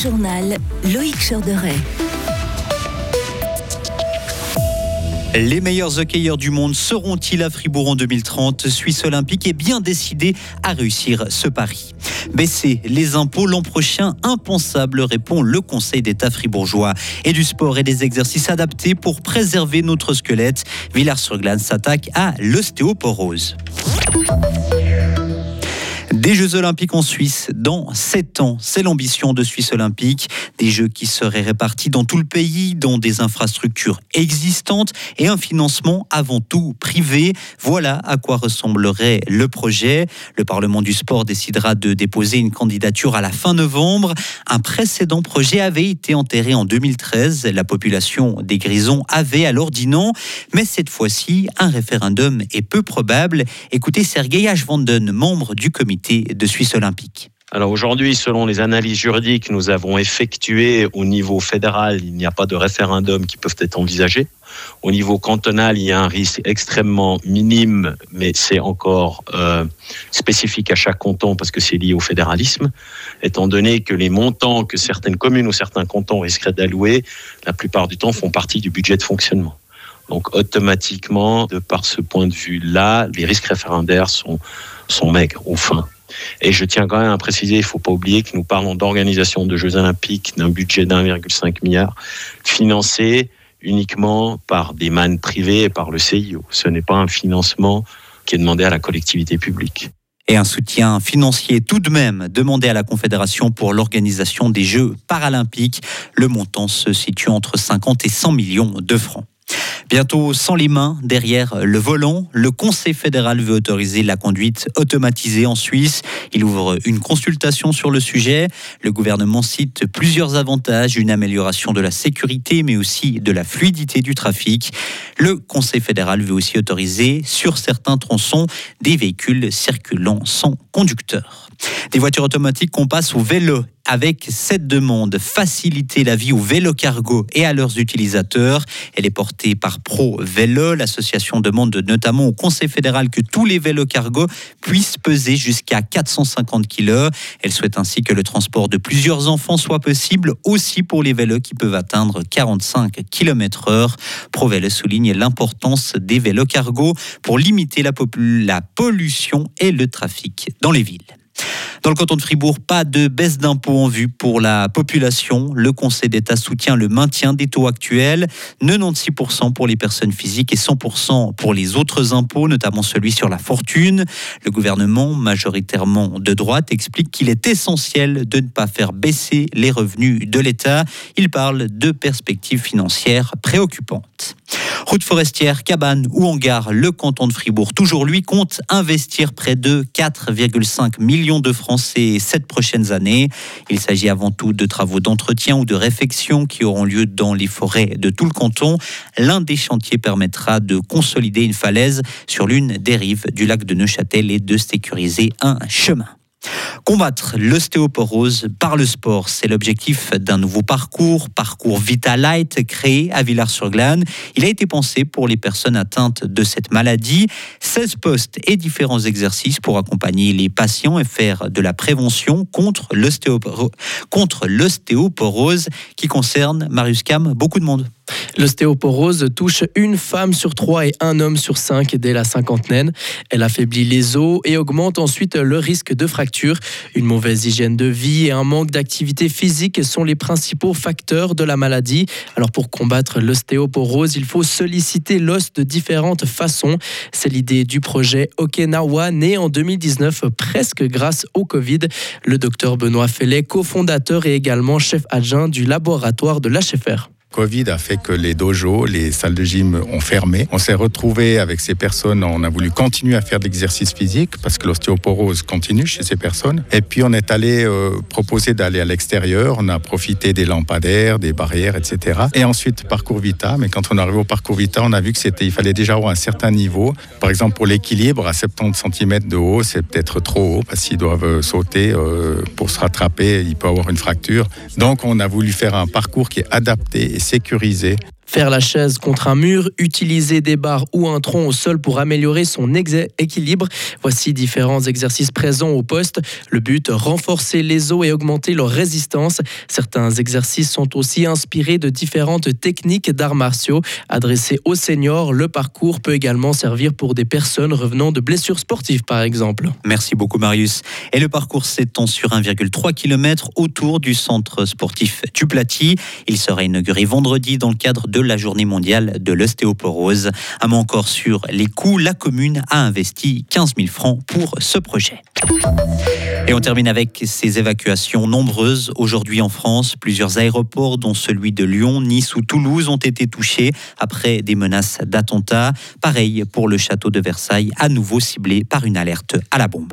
journal Loïc Chorderet. Les meilleurs hockeyeurs du monde seront-ils à Fribourg en 2030 Suisse olympique est bien décidé à réussir ce pari. Baisser les impôts l'an prochain, impensable, répond le Conseil d'État fribourgeois. Et du sport et des exercices adaptés pour préserver notre squelette. Villars-sur-Glane s'attaque à l'ostéoporose. Des Jeux Olympiques en Suisse dans 7 ans. C'est l'ambition de Suisse Olympique. Des Jeux qui seraient répartis dans tout le pays, dans des infrastructures existantes et un financement avant tout privé. Voilà à quoi ressemblerait le projet. Le Parlement du sport décidera de déposer une candidature à la fin novembre. Un précédent projet avait été enterré en 2013. La population des Grisons avait alors dit non. Mais cette fois-ci, un référendum est peu probable. Écoutez Sergei Ashvanden, membre du comité de Suisse olympique alors aujourd'hui, selon les analyses juridiques que nous avons effectuées au niveau fédéral, il n'y a pas de référendum qui peuvent être envisagés. Au niveau cantonal, il y a un risque extrêmement minime, mais c'est encore euh, spécifique à chaque canton parce que c'est lié au fédéralisme, étant donné que les montants que certaines communes ou certains cantons risqueraient d'allouer, la plupart du temps font partie du budget de fonctionnement. Donc automatiquement, de par ce point de vue-là, les risques référendaires sont, sont maigres ou fins. Et je tiens quand même à préciser, il ne faut pas oublier que nous parlons d'organisation de Jeux olympiques d'un budget d'1,5 milliard financé uniquement par des mannes privées et par le CIO. Ce n'est pas un financement qui est demandé à la collectivité publique. Et un soutien financier tout de même demandé à la Confédération pour l'organisation des Jeux paralympiques. Le montant se situe entre 50 et 100 millions de francs. Bientôt sans les mains derrière le volant, le Conseil fédéral veut autoriser la conduite automatisée en Suisse. Il ouvre une consultation sur le sujet. Le gouvernement cite plusieurs avantages, une amélioration de la sécurité mais aussi de la fluidité du trafic. Le Conseil fédéral veut aussi autoriser sur certains tronçons des véhicules circulant sans conducteur. Des voitures automatiques qu'on passe au vélo avec cette demande faciliter la vie aux vélos cargo et à leurs utilisateurs. Elle est portée par Pro Vélo. L'association demande notamment au Conseil fédéral que tous les vélos cargo puissent peser jusqu'à 450 kg. Elle souhaite ainsi que le transport de plusieurs enfants soit possible aussi pour les vélos qui peuvent atteindre 45 km/h. Pro Vélo souligne l'importance des vélos cargo pour limiter la pollution et le trafic dans les villes. Dans le canton de Fribourg, pas de baisse d'impôts en vue pour la population. Le Conseil d'État soutient le maintien des taux actuels, 96% pour les personnes physiques et 100% pour les autres impôts, notamment celui sur la fortune. Le gouvernement, majoritairement de droite, explique qu'il est essentiel de ne pas faire baisser les revenus de l'État. Il parle de perspectives financières préoccupantes. Route forestière, cabane ou hangar, le canton de Fribourg, toujours lui, compte investir près de 4,5 millions de francs ces sept prochaines années. Il s'agit avant tout de travaux d'entretien ou de réfection qui auront lieu dans les forêts de tout le canton. L'un des chantiers permettra de consolider une falaise sur l'une des rives du lac de Neuchâtel et de sécuriser un chemin. Combattre l'ostéoporose par le sport, c'est l'objectif d'un nouveau parcours, parcours Vitalite créé à Villars-sur-Glane. Il a été pensé pour les personnes atteintes de cette maladie. 16 postes et différents exercices pour accompagner les patients et faire de la prévention contre l'ostéoporose qui concerne, Marius Cam, beaucoup de monde. L'ostéoporose touche une femme sur trois et un homme sur cinq dès la cinquantaine. Elle affaiblit les os et augmente ensuite le risque de fracture. Une mauvaise hygiène de vie et un manque d'activité physique sont les principaux facteurs de la maladie. Alors pour combattre l'ostéoporose, il faut solliciter l'os de différentes façons. C'est l'idée du projet Okinawa né en 2019 presque grâce au Covid. Le docteur Benoît Fellet, cofondateur et également chef adjoint du laboratoire de l'HFR. Covid a fait que les dojos, les salles de gym ont fermé. On s'est retrouvé avec ces personnes, on a voulu continuer à faire de l'exercice physique parce que l'ostéoporose continue chez ces personnes. Et puis on est allé euh, proposer d'aller à l'extérieur, on a profité des lampadaires, des barrières, etc. Et ensuite parcours Vita, mais quand on est arrivé au parcours Vita, on a vu que c'était, il fallait déjà avoir un certain niveau. Par exemple pour l'équilibre, à 70 cm de haut, c'est peut-être trop haut parce qu'ils doivent euh, sauter euh, pour se rattraper, il peut avoir une fracture. Donc on a voulu faire un parcours qui est adapté sécurisé Faire la chaise contre un mur, utiliser des barres ou un tronc au sol pour améliorer son équilibre. Voici différents exercices présents au poste. Le but, renforcer les os et augmenter leur résistance. Certains exercices sont aussi inspirés de différentes techniques d'arts martiaux. Adressés aux seniors, le parcours peut également servir pour des personnes revenant de blessures sportives, par exemple. Merci beaucoup, Marius. Et le parcours s'étend sur 1,3 km autour du centre sportif Tuplati. Il sera inauguré vendredi dans le cadre de la journée mondiale de l'ostéoporose. Un mot encore sur les coûts. La commune a investi 15 000 francs pour ce projet. Et on termine avec ces évacuations nombreuses aujourd'hui en France. Plusieurs aéroports, dont celui de Lyon, Nice ou Toulouse, ont été touchés après des menaces d'attentats. Pareil pour le château de Versailles, à nouveau ciblé par une alerte à la bombe.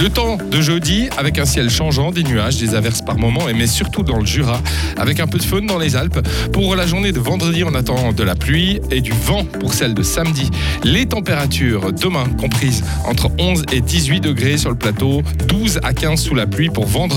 le temps de jeudi avec un ciel changeant, des nuages, des averses par moments, mais surtout dans le Jura, avec un peu de faune dans les Alpes. Pour la journée de vendredi, on attend de la pluie et du vent pour celle de samedi. Les températures demain comprises entre 11 et 18 degrés sur le plateau, 12 à 15 sous la pluie pour vendredi.